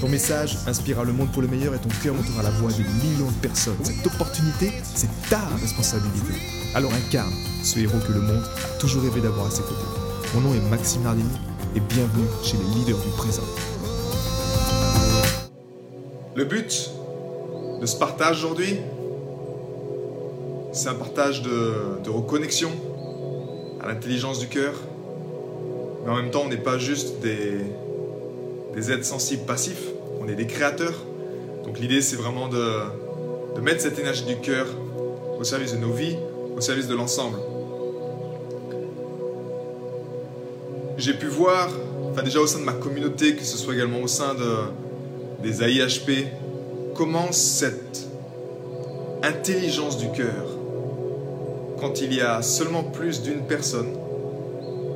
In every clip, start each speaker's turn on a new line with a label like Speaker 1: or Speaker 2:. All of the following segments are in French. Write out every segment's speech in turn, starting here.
Speaker 1: Ton message inspirera le monde pour le meilleur et ton cœur montera la voix de millions de personnes. Cette opportunité, c'est ta responsabilité. Alors incarne ce héros que le monde a toujours rêvé d'avoir à ses côtés. Mon nom est Maxime Nardini et bienvenue chez les leaders du présent. Le but de ce partage aujourd'hui, c'est un partage de, reconnexion à l'intelligence du cœur. Mais en même temps, on n'est pas juste des, des êtres sensibles passifs, on est des créateurs. Donc l'idée, c'est vraiment de, mettre cette énergie du cœur au service de nos vies, au service de l'ensemble. J'ai pu voir, enfin déjà au sein de ma communauté, que ce soit également au sein de, des AIHP, comment cette intelligence du cœur, quand il y a seulement plus d'une personne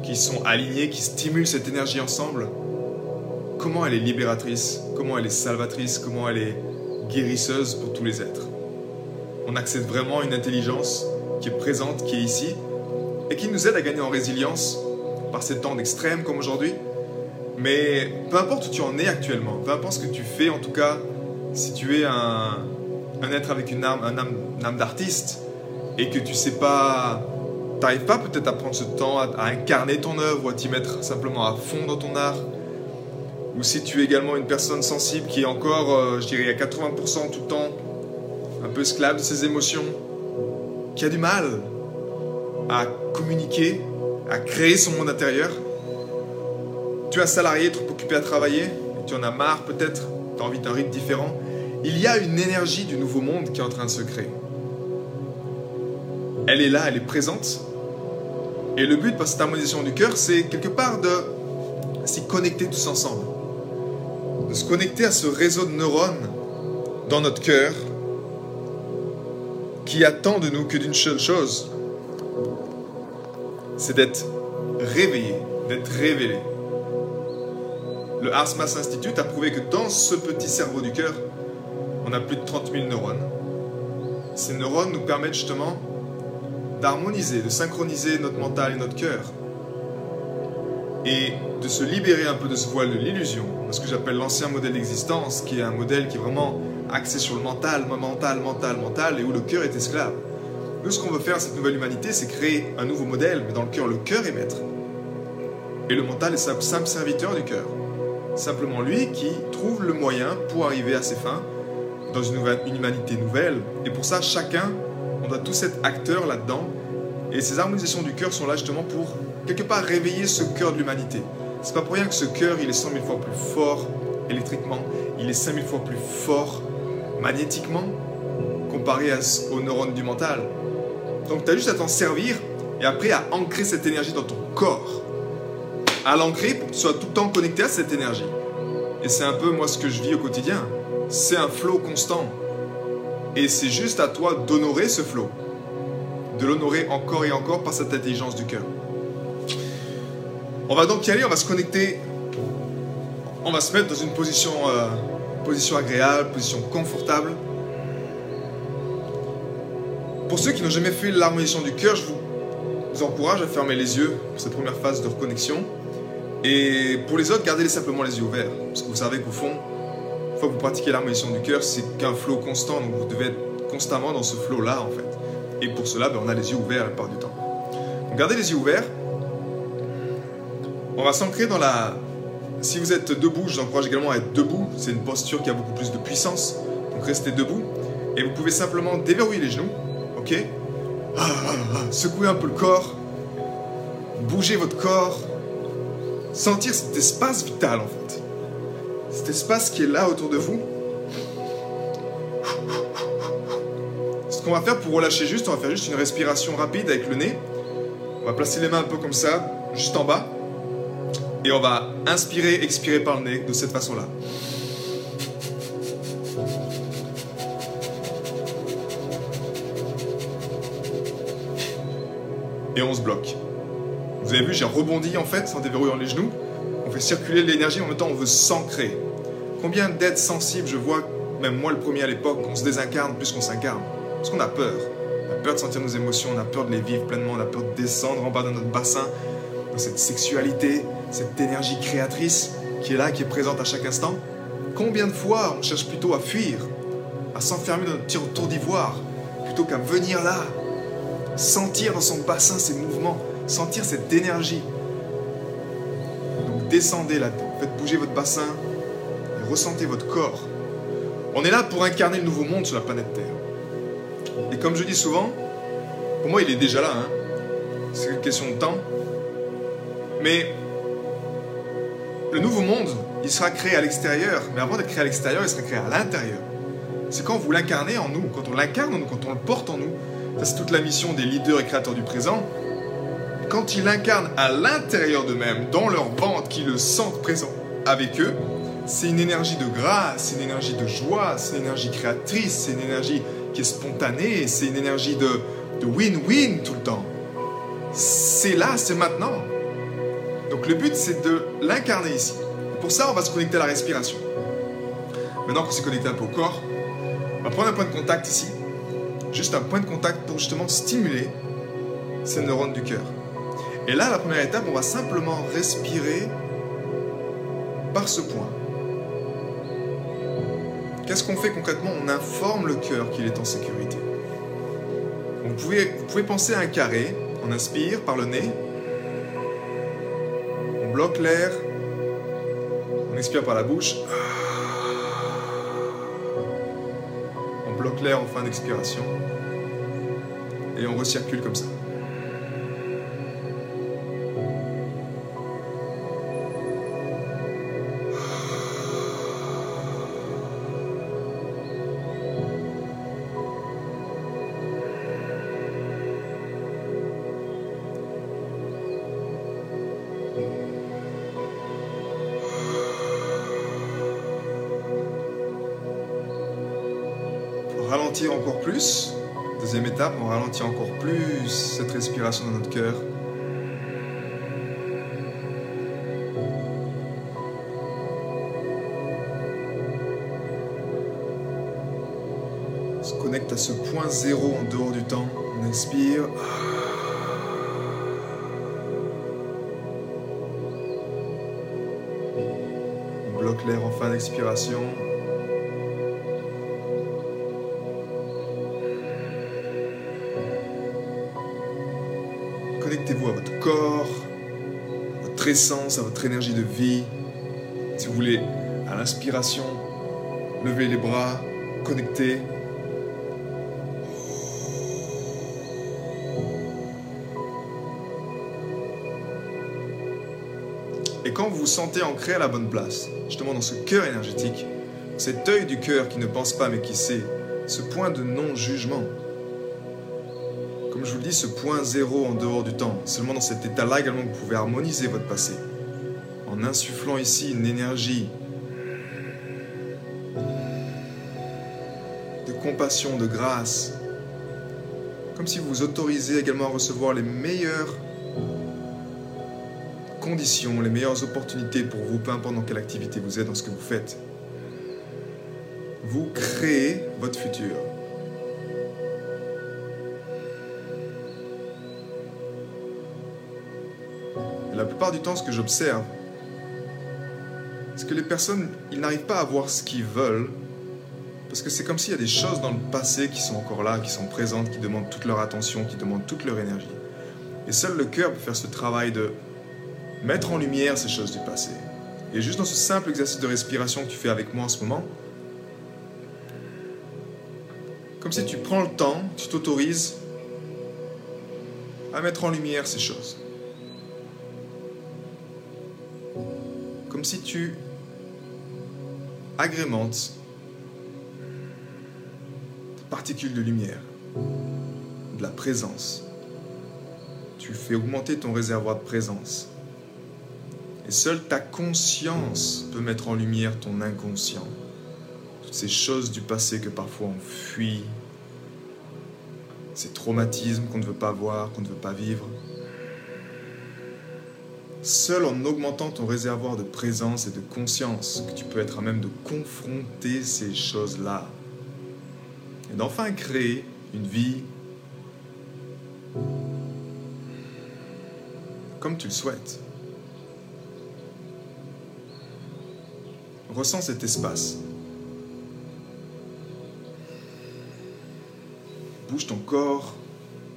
Speaker 1: qui sont alignées, qui stimulent cette énergie ensemble, comment elle est libératrice, comment elle est salvatrice, comment elle est guérisseuse pour tous les êtres. On accède vraiment à une intelligence qui est présente, qui est ici, et qui nous aide à gagner en résilience par ces temps d'extrême comme aujourd'hui. Mais peu importe où tu en es actuellement, peu importe ce que tu fais, en tout cas, si tu es un, être avec une âme, un âme, d'artiste, et que tu sais pas, t'arrives pas peut-être à prendre ce temps à, à incarner ton œuvre ou à t'y mettre simplement à fond dans ton art, ou si tu es également une personne sensible qui est encore, euh, je dirais, à 80% tout le temps un peu esclave de ses émotions, qui a du mal à communiquer, à créer son monde intérieur. Tu un salarié trop occupé à travailler, tu en as marre peut-être, tu as envie d'un rythme différent. Il y a une énergie du nouveau monde qui est en train de se créer. Elle est là, elle est présente. Et le but, par cette harmonisation du cœur, c'est quelque part de s'y connecter tous ensemble de se connecter à ce réseau de neurones dans notre cœur qui attend de nous que d'une seule chose, c'est d'être réveillé, d'être révélé. Le Mass Institute a prouvé que dans ce petit cerveau du cœur, on a plus de 30 000 neurones. Ces neurones nous permettent justement d'harmoniser, de synchroniser notre mental et notre cœur et de se libérer un peu de ce voile de l'illusion, ce que j'appelle l'ancien modèle d'existence, qui est un modèle qui est vraiment axé sur le mental, mental, mental, mental, et où le cœur est esclave. Nous, ce qu'on veut faire, cette nouvelle humanité, c'est créer un nouveau modèle, mais dans le cœur, le cœur est maître. Et le mental est simple, simple serviteur du cœur. Simplement lui qui trouve le moyen pour arriver à ses fins dans une, nouvelle, une humanité nouvelle. Et pour ça, chacun, on doit tous être acteurs là-dedans. Et ces harmonisations du cœur sont là justement pour quelque part réveiller ce cœur de l'humanité. C'est pas pour rien que ce cœur, il est 100 000 fois plus fort électriquement, il est 5 000 fois plus fort magnétiquement comparé aux neurones du mental. Donc tu as juste à t'en servir et après à ancrer cette énergie dans ton corps. À l'ancrer pour que tu sois tout le temps connecté à cette énergie. Et c'est un peu moi ce que je vis au quotidien. C'est un flot constant. Et c'est juste à toi d'honorer ce flot. De l'honorer encore et encore par cette intelligence du cœur. On va donc y aller, on va se connecter, on va se mettre dans une position, euh, position agréable, position confortable. Pour ceux qui n'ont jamais fait l'harmonisation du cœur, je vous encourage à fermer les yeux pour cette première phase de reconnexion. Et pour les autres, gardez simplement les yeux ouverts. Parce que vous savez qu'au fond, une fois que vous pratiquez l'harmonisation du cœur, c'est qu'un flot constant. Donc vous devez être constamment dans ce flot-là, en fait. Et pour cela, ben, on a les yeux ouverts la plupart du temps. Donc gardez les yeux ouverts. On va s'ancrer dans la... Si vous êtes debout, je vous encourage également à être debout. C'est une posture qui a beaucoup plus de puissance. Donc restez debout. Et vous pouvez simplement déverrouiller les genoux. Ok? Ah, ah, ah, Secouer un peu le corps. Bouger votre corps. Sentir cet espace vital en fait. Cet espace qui est là autour de vous. Ce qu'on va faire pour relâcher juste, on va faire juste une respiration rapide avec le nez. On va placer les mains un peu comme ça, juste en bas. Et on va inspirer, expirer par le nez de cette façon-là. Et on se bloque. Vous avez vu, j'ai rebondi en fait en déverrouillant les genoux. On fait circuler l'énergie, en même temps on veut s'ancrer. Combien d'êtres sensibles je vois, même moi le premier à l'époque, qu'on se désincarne plus qu'on s'incarne Parce qu'on a peur. On a peur de sentir nos émotions, on a peur de les vivre pleinement, on a peur de descendre en bas de notre bassin, dans cette sexualité, cette énergie créatrice qui est là, qui est présente à chaque instant. Combien de fois on cherche plutôt à fuir, à s'enfermer dans notre petit tour d'ivoire, plutôt qu'à venir là, sentir dans son bassin ces mouvements, sentir cette énergie. Donc descendez là-dedans, faites bouger votre bassin ressentez votre corps. On est là pour incarner le nouveau monde sur la planète Terre. Et comme je dis souvent, pour moi il est déjà là, hein. c'est une question de temps. Mais le nouveau monde, il sera créé à l'extérieur, mais avant d'être créé à l'extérieur, il sera créé à l'intérieur. C'est quand vous l'incarnez en nous, quand on l'incarne en nous, quand on le porte en nous. Ça, c'est toute la mission des leaders et créateurs du présent. Quand ils l'incarnent à l'intérieur d'eux-mêmes, dans leur ventre, qui le sentent présent avec eux, c'est une énergie de grâce, c'est une énergie de joie, c'est une énergie créatrice, c'est une énergie qui est spontanée, c'est une énergie de win-win tout le temps. C'est là, c'est maintenant. Donc le but, c'est de l'incarner ici. Pour ça, on va se connecter à la respiration. Maintenant qu'on s'est connecté un peu au corps, on va prendre un point de contact ici. Juste un point de contact pour justement stimuler ces neurones du cœur. Et là, la première étape, on va simplement respirer par ce point. Qu'est-ce qu'on fait concrètement? On informe le cœur qu'il est en sécurité. vous, pouvez, vous pouvez penser à un carré. On inspire par le nez. On bloque l'air. On expire par la bouche. On bloque l'air en fin d'expiration. Et on recircule comme ça. Ralentir encore plus. Deuxième étape, on ralentit encore plus cette respiration dans notre cœur. On se connecte à ce point zéro en dehors du temps. On inspire. On bloque l'air en fin d'expiration. À votre énergie de vie. Si vous voulez, à l'inspiration, levez les bras, connectez. Et quand vous vous sentez ancré à la bonne place, justement dans ce cœur énergétique, cet œil du cœur qui ne pense pas mais qui sait, ce point de non-jugement, comme je vous le dis, ce point zéro en dehors du temps, seulement dans cet état-là également vous pouvez harmoniser votre passé. En insufflant ici une énergie de compassion, de grâce. Comme si vous vous autorisez également à recevoir les meilleures conditions, les meilleures opportunités pour vous, peu importe dans quelle activité vous êtes, dans ce que vous faites. Vous créez votre futur. Du temps, ce que j'observe, c'est que les personnes, ils n'arrivent pas à voir ce qu'ils veulent, parce que c'est comme s'il y a des choses dans le passé qui sont encore là, qui sont présentes, qui demandent toute leur attention, qui demandent toute leur énergie. Et seul le cœur peut faire ce travail de mettre en lumière ces choses du passé. Et juste dans ce simple exercice de respiration que tu fais avec moi en ce moment, comme si tu prends le temps, tu t'autorises à mettre en lumière ces choses. Comme si tu agrémentes particules de lumière, de la présence. Tu fais augmenter ton réservoir de présence. Et seule ta conscience peut mettre en lumière ton inconscient. Toutes ces choses du passé que parfois on fuit, ces traumatismes qu'on ne veut pas voir, qu'on ne veut pas vivre. Seul en augmentant ton réservoir de présence et de conscience que tu peux être à même de confronter ces choses-là et d'enfin créer une vie comme tu le souhaites. Ressens cet espace. Bouge ton corps.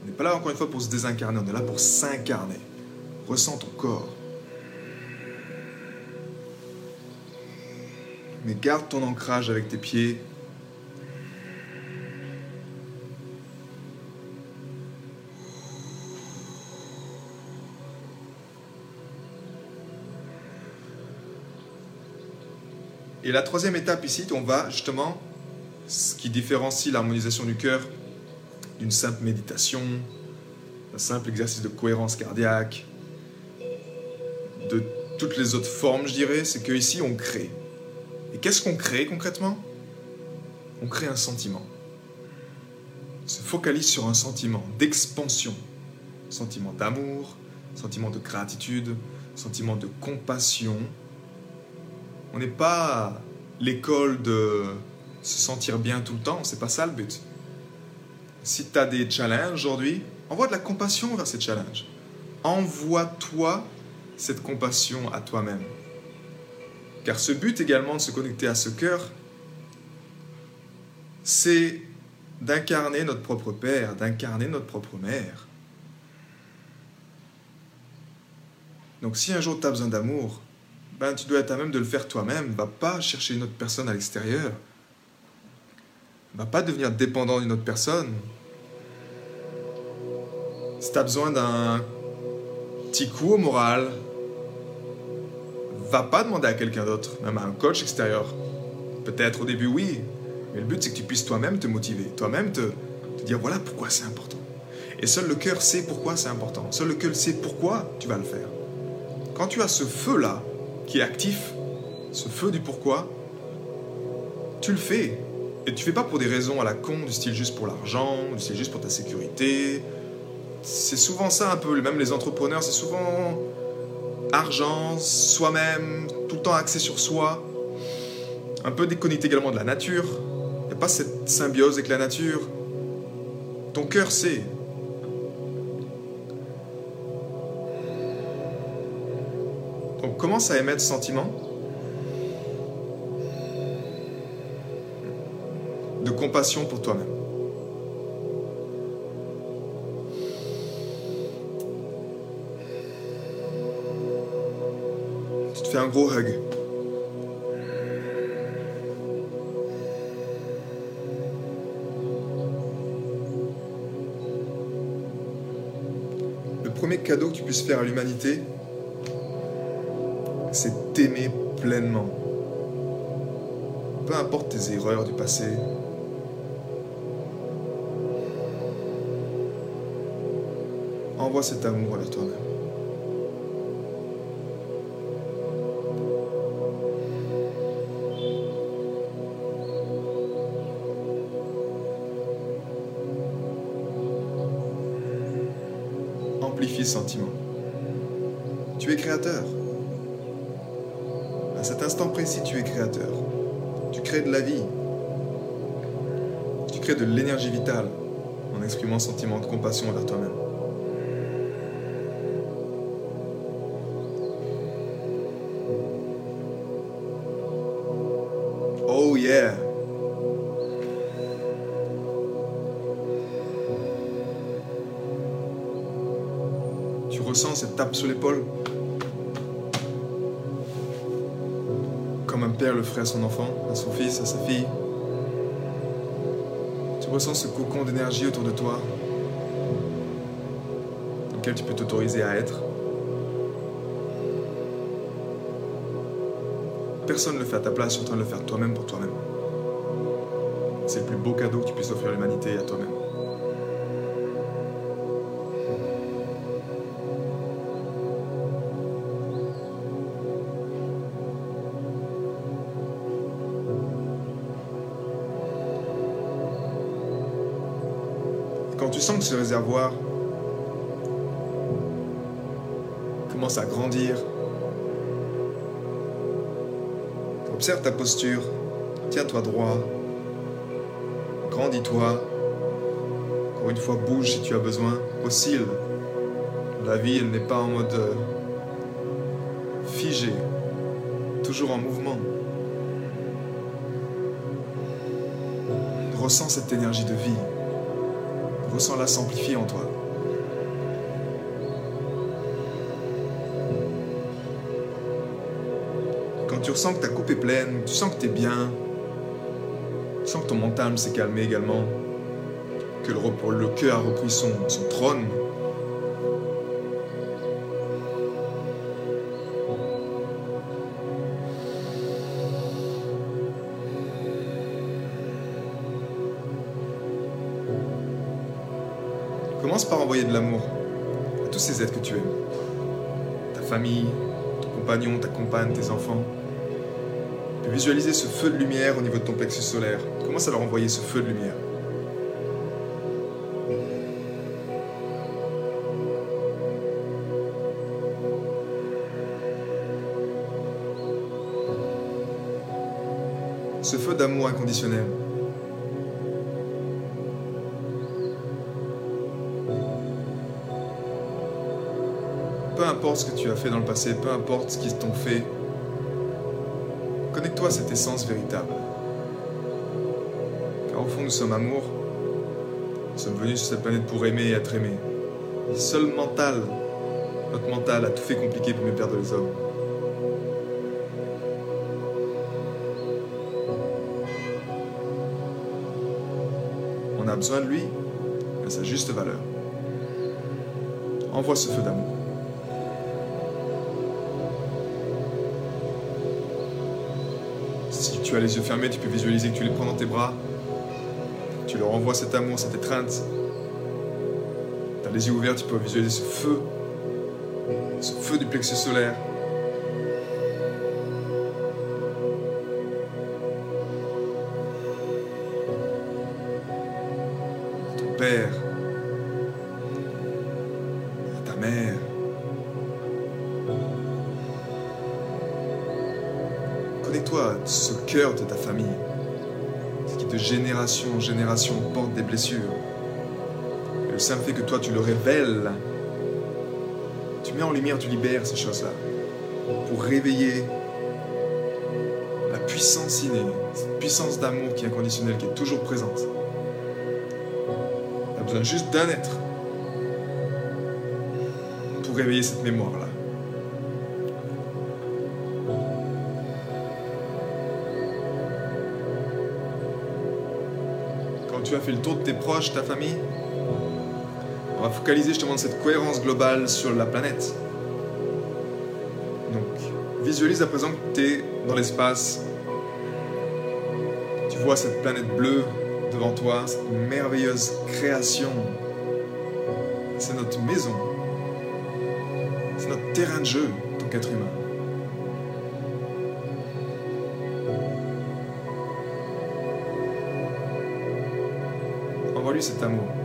Speaker 1: On n'est pas là encore une fois pour se désincarner, on est là pour s'incarner. Ressens ton corps. Mais garde ton ancrage avec tes pieds. Et la troisième étape ici, on va justement, ce qui différencie l'harmonisation du cœur d'une simple méditation, d'un simple exercice de cohérence cardiaque, de toutes les autres formes, je dirais, c'est qu'ici on crée. Qu'est-ce qu'on crée concrètement? On crée un sentiment. On se focalise sur un sentiment d'expansion, sentiment d'amour, sentiment de gratitude, sentiment de compassion. On n'est pas l'école de se sentir bien tout le temps, c'est pas ça le but. Si tu as des challenges aujourd'hui, envoie de la compassion vers ces challenges. Envoie-toi cette compassion à toi-même. Car ce but également de se connecter à ce cœur, c'est d'incarner notre propre Père, d'incarner notre propre Mère. Donc si un jour tu as besoin d'amour, ben, tu dois être à même de le faire toi-même. Va pas chercher une autre personne à l'extérieur. Va pas devenir dépendant d'une autre personne. Si tu as besoin d'un petit coup au moral, va pas demander à quelqu'un d'autre, même à un coach extérieur. Peut-être au début, oui, mais le but c'est que tu puisses toi-même te motiver, toi-même te, te dire voilà pourquoi c'est important. Et seul le cœur sait pourquoi c'est important. Seul le cœur sait pourquoi tu vas le faire. Quand tu as ce feu-là, qui est actif, ce feu du pourquoi, tu le fais. Et tu fais pas pour des raisons à la con, du style juste pour l'argent, du style juste pour ta sécurité. C'est souvent ça un peu, même les entrepreneurs, c'est souvent argent, soi-même, tout le temps axé sur soi, un peu déconnecté également de la nature. Il n'y a pas cette symbiose avec la nature. Ton cœur sait. Donc commence à émettre sentiment de compassion pour toi-même. Un gros hug. Le premier cadeau que tu puisses faire à l'humanité, c'est t'aimer pleinement. Peu importe tes erreurs du passé. Envoie cet amour vers toi-même. Ce sentiment. Tu es créateur. À cet instant précis, tu es créateur. Tu crées de la vie. Tu crées de l'énergie vitale en exprimant un sentiment de compassion envers toi-même. Oh yeah! Ressens cette tape sur l'épaule comme un père le ferait à son enfant, à son fils, à sa fille. Tu ressens ce cocon d'énergie autour de toi, dans lequel tu peux t'autoriser à être. Personne ne le fait à ta place, tu es en train de le faire toi-même pour toi-même. C'est le plus beau cadeau que tu puisses offrir à l'humanité et à toi-même. Quand tu sens que ce réservoir commence à grandir. Observe ta posture. Tiens-toi droit. Grandis-toi. Encore une fois, bouge si tu as besoin. Oscille. La vie, elle n'est pas en mode euh, figé. Toujours en mouvement. Ressens cette énergie de vie. Ressens-la s'amplifier en toi. Quand tu ressens que ta coupe est pleine, tu sens que tu es bien, tu sens que ton mental s'est calmé également, que le, cœur a repris son trône, Commence par envoyer de l'amour à tous ces êtres que tu aimes. Ta famille, ton compagnon, ta compagne, tes enfants. Puis visualiser ce feu de lumière au niveau de ton plexus solaire. Commence à leur envoyer ce feu de lumière? Ce feu d'amour inconditionnel. Importe ce que tu as fait dans le passé, peu importe ce qu'ils t'ont fait, connecte-toi à cette essence véritable. Car au fond, nous sommes amour. Nous sommes venus sur cette planète pour aimer et être aimés. Le seul mental, notre mental a tout fait compliqué pour mieux perdre les hommes. On a besoin de lui à sa juste valeur. Envoie ce feu d'amour. Tu as les yeux fermés, tu peux visualiser que tu les prends dans tes bras. Tu leur envoies cet amour, cette étreinte. Tu as les yeux ouverts, tu peux visualiser ce feu. Ce feu du plexus solaire. Cœur de ta famille, ce qui de génération en génération porte des blessures. Et le simple fait que toi tu le révèles, tu mets en lumière, tu libères ces choses-là pour réveiller la puissance innée, cette puissance d'amour qui est inconditionnelle, qui est toujours présente. Tu as besoin juste d'un être pour réveiller cette mémoire-là. Tu as fait le tour de tes proches, ta famille, on va focaliser justement cette cohérence globale sur la planète. Donc, visualise à présent que tu es dans l'espace. Tu vois cette planète bleue devant toi, cette merveilleuse création. C'est notre maison. C'est notre terrain de jeu, ton qu'être humain. Cet amour.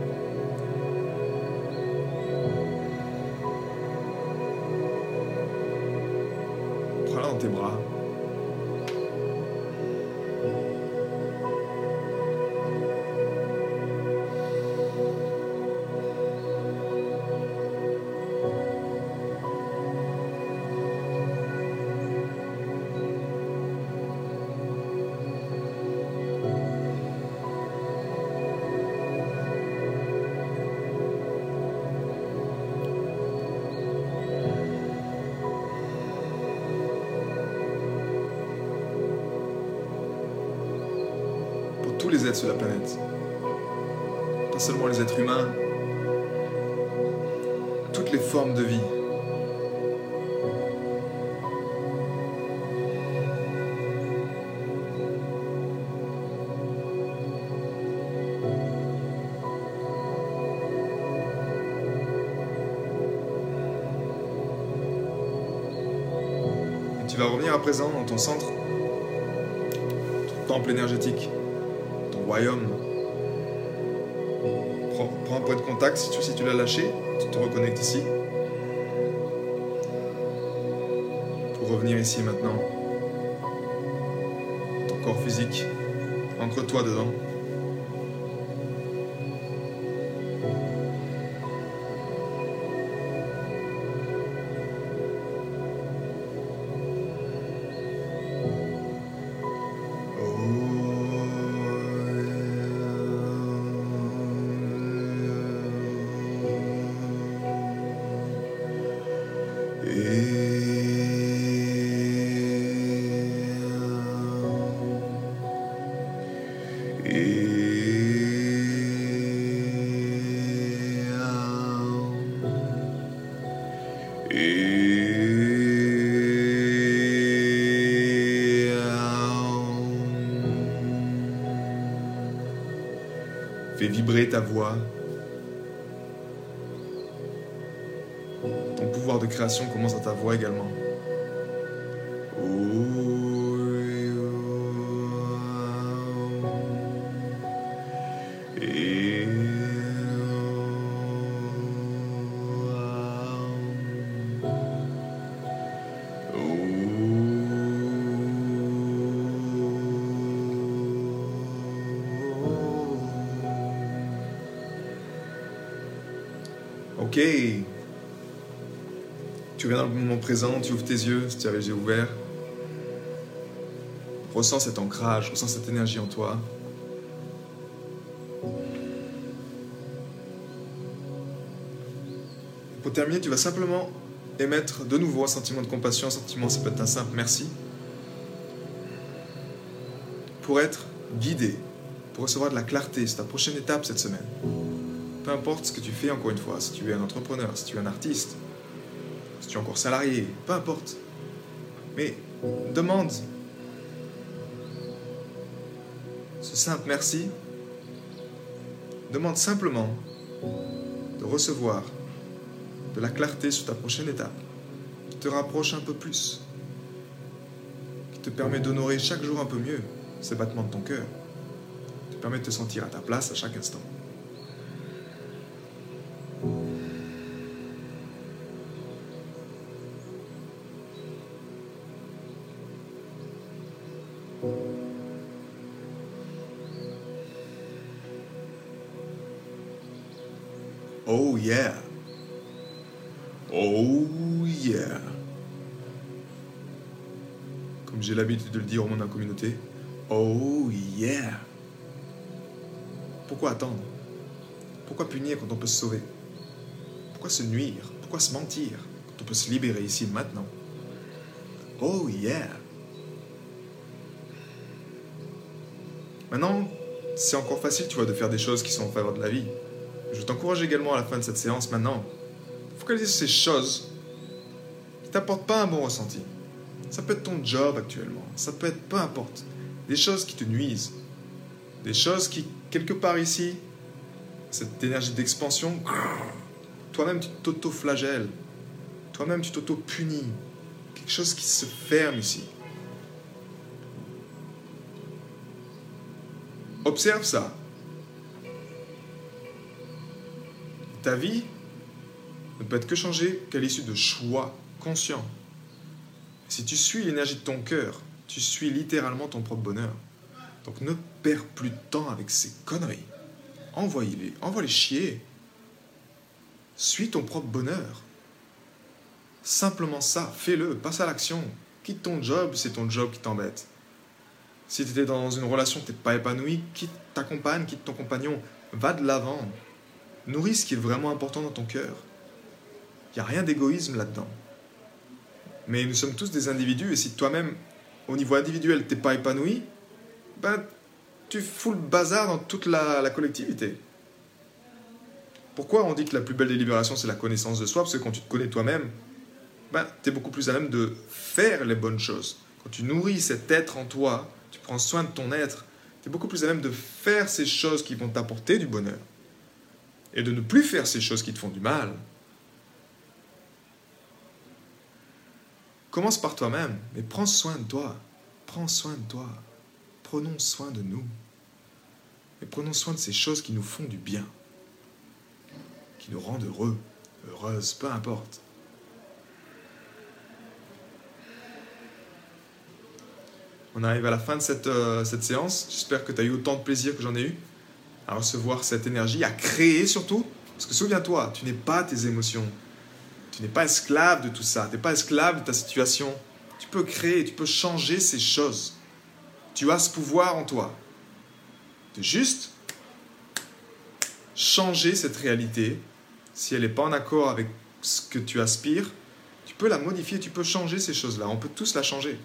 Speaker 1: La planète. Pas seulement les êtres humains. Toutes les formes de vie. Tu vas revenir à présent dans ton centre, ton temple énergétique, royaume. Prends, un point de contact si tu, si tu l'as lâché, tu te reconnectes ici. revenir ici maintenant. Ton corps physique, ancre-toi dedans. Fais vibrer ta voix. Commence à ta voix également. Ok. Tu viens dans le moment présent, tu ouvres tes yeux, tu as les yeux ouverts. Ressens cet ancrage, ressens cette énergie en toi. Pour terminer, tu vas simplement émettre de nouveau un sentiment de compassion, un sentiment, ça peut être un simple merci, pour être guidé, pour recevoir de la clarté. C'est ta prochaine étape cette semaine. Peu importe ce que tu fais, encore une fois, si tu es un entrepreneur, si tu es un artiste, tu es encore salarié, peu importe. Mais demande ce simple merci. Demande simplement de recevoir de la clarté sur ta prochaine étape, qui te rapproche un peu plus, qui te permet d'honorer chaque jour un peu mieux ces battements de ton cœur, qui te permet de te sentir à ta place à chaque instant. Dire au monde de la communauté. Oh yeah. Pourquoi attendre? Pourquoi punir quand on peut se sauver? Pourquoi se nuire? Pourquoi se mentir quand on peut se libérer ici maintenant? Oh yeah. Maintenant, c'est encore facile, tu vois, de faire des choses qui sont en faveur de la vie. Je t'encourage également à la fin de cette séance maintenant, focaliser sur ces choses qui t'apportent pas un bon ressenti. Ça peut être ton job actuellement, ça peut être peu importe, des choses qui te nuisent, des choses qui, quelque part ici, cette énergie d'expansion, toi-même tu t'auto-flagelles, toi-même tu t'auto-punis, quelque chose qui se ferme ici. Observe ça. Ta vie ne peut être que changée qu'à l'issue de choix conscients. Si tu suis l'énergie de ton cœur, tu suis littéralement ton propre bonheur. Donc ne perds plus de temps avec ces conneries. Envoie-les, envoie-les chier. Suis ton propre bonheur. Simplement ça, fais-le, passe à l'action. Quitte ton job, c'est ton job qui t'embête. Si tu étais dans une relation tu pas épanoui, quitte ta compagne, quitte ton compagnon, va de l'avant. Nourris ce qui est vraiment important dans ton cœur. Il n'y a rien d'égoïsme là-dedans. Mais nous sommes tous des individus, et si toi-même, au niveau individuel, t'es pas épanoui, ben, tu fous le bazar dans toute la, collectivité. Pourquoi on dit que la plus belle délibération, c'est la connaissance de soi? Parce que quand tu te connais toi-même, ben, tu es beaucoup plus à même de faire les bonnes choses. Quand tu nourris cet être en toi, tu prends soin de ton être, tu es beaucoup plus à même de faire ces choses qui vont t'apporter du bonheur. Et de ne plus faire ces choses qui te font du mal. Commence par toi-même, mais prends soin de toi. Prends soin de toi. Prenons soin de nous. Et prenons soin de ces choses qui nous font du bien, qui nous rendent heureux, heureuses, peu importe. On arrive à la fin de cette, euh, cette séance. J'espère que tu as eu autant de plaisir que j'en ai eu à recevoir cette énergie, à créer surtout. Parce que souviens-toi, tu n'es pas tes émotions. Tu n'es pas esclave de tout ça. Tu n'es pas esclave de ta situation. Tu peux créer, tu peux changer ces choses. Tu as ce pouvoir en toi. De juste changer cette réalité. Si elle n'est pas en accord avec ce que tu aspires, tu peux la modifier, tu peux changer ces choses-là. On peut tous la changer.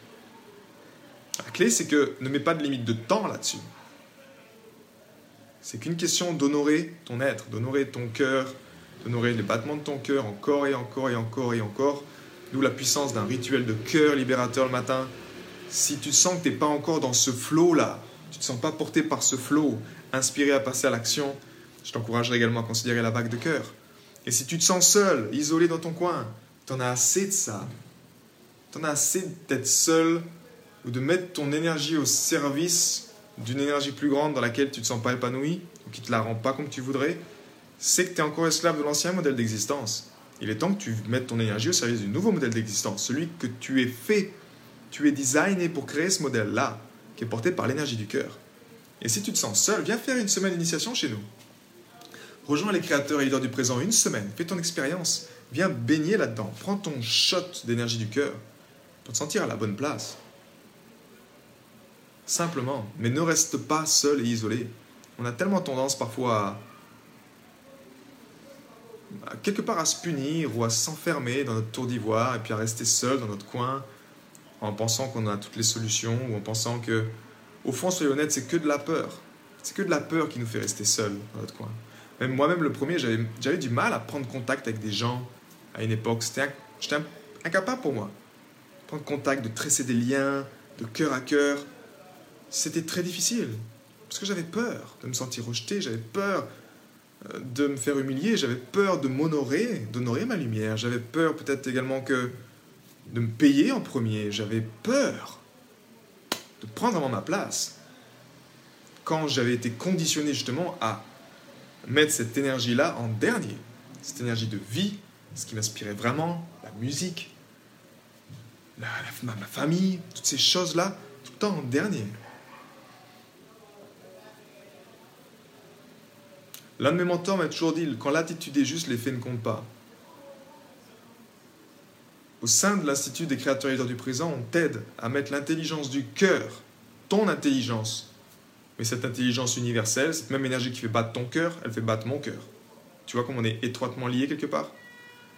Speaker 1: La clé, c'est que ne mets pas de limite de temps là-dessus. C'est qu'une question d'honorer ton être, d'honorer ton cœur, d'honorer les battements de ton cœur encore et encore et encore et encore. D'où la puissance d'un rituel de cœur libérateur le matin. Si tu sens que tu n'es pas encore dans ce flow-là, tu ne te sens pas porté par ce flow, inspiré à passer à l'action, je t'encouragerai également à considérer la vague de cœur. Et si tu te sens seul, isolé dans ton coin, tu en as assez de ça. Tu en as assez d'être seul ou de mettre ton énergie au service d'une énergie plus grande dans laquelle tu ne te sens pas épanoui ou qui ne te la rend pas comme tu voudrais, c'est que tu es encore esclave de l'ancien modèle d'existence. Il est temps que tu mettes ton énergie au service du nouveau modèle d'existence, celui que tu es fait, tu es designé pour créer ce modèle-là, qui est porté par l'énergie du cœur. Et si tu te sens seul, viens faire une semaine d'initiation chez nous. Rejoins les créateurs et leaders du présent une semaine, fais ton expérience, viens baigner là-dedans, prends ton shot d'énergie du cœur pour te sentir à la bonne place. Simplement, mais ne reste pas seul et isolé. On a tellement tendance parfois à, quelque part à se punir ou à s'enfermer dans notre tour d'ivoire et puis à rester seul dans notre coin en pensant qu'on a toutes les solutions ou en pensant que, au fond, soyez honnête, c'est que de la peur. C'est que de la peur qui nous fait rester seul dans notre coin. Même moi-même, le premier, j'avais du mal à prendre contact avec des gens à une époque. J'étais incapable pour moi. Prendre contact, de tresser des liens, de cœur à cœur c'était très difficile. Parce que j'avais peur de me sentir rejeté, j'avais peur de me faire humilier, j'avais peur de m'honorer, d'honorer ma lumière, j'avais peur peut-être également que de me payer en premier, j'avais peur de prendre vraiment ma place. Quand j'avais été conditionné justement à mettre cette énergie-là en dernier, cette énergie de vie, ce qui m'inspirait vraiment, la musique, ma famille, toutes ces choses-là, tout le temps en dernier. L'un de mes mentors m'a toujours dit, quand l'attitude est juste, les faits ne comptent pas. Au sein de l'Institut des créateurs leaders du présent, on t'aide à mettre l'intelligence du cœur, ton intelligence, mais cette intelligence universelle, cette même énergie qui fait battre ton cœur, elle fait battre mon cœur. Tu vois comme on est étroitement liés quelque part?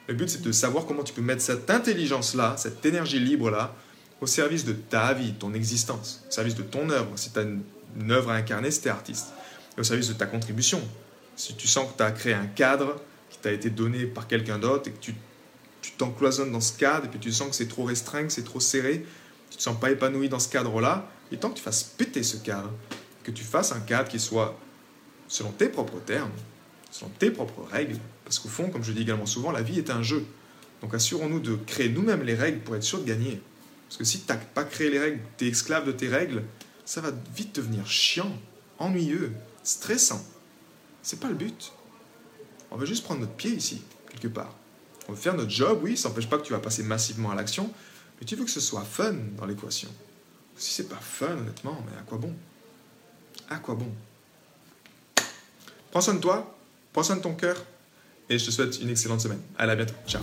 Speaker 1: Le but, c'est de savoir comment tu peux mettre cette intelligence-là, cette énergie libre-là, au service de ta vie, ton existence, au service de ton œuvre, si tu as une, une œuvre à incarner, si tu es artiste, et au service de ta contribution, si tu sens que tu as créé un cadre qui t'a été donné par quelqu'un d'autre et que tu t'encloisonnes dans ce cadre et puis tu sens que c'est trop restreint, que c'est trop serré, tu te sens pas épanoui dans ce cadre-là, il est temps que tu fasses péter ce cadre, que tu fasses un cadre qui soit selon tes propres termes, selon tes propres règles, parce qu'au fond, comme je dis également souvent, la vie est un jeu. Donc assurons-nous de créer nous-mêmes les règles pour être sûr de gagner. Parce que si tu n'as pas créé les règles, tu es esclave de tes règles, ça va vite devenir chiant, ennuyeux, stressant. C'est pas le but. On veut juste prendre notre pied ici, quelque part. On veut faire notre job, oui, ça n'empêche pas que tu vas passer massivement à l'action, mais tu veux que ce soit fun dans l'équation. Si c'est pas fun, honnêtement, mais à quoi bon? À quoi bon? Prends soin de toi, prends soin de ton cœur, et je te souhaite une excellente semaine. À bientôt. Ciao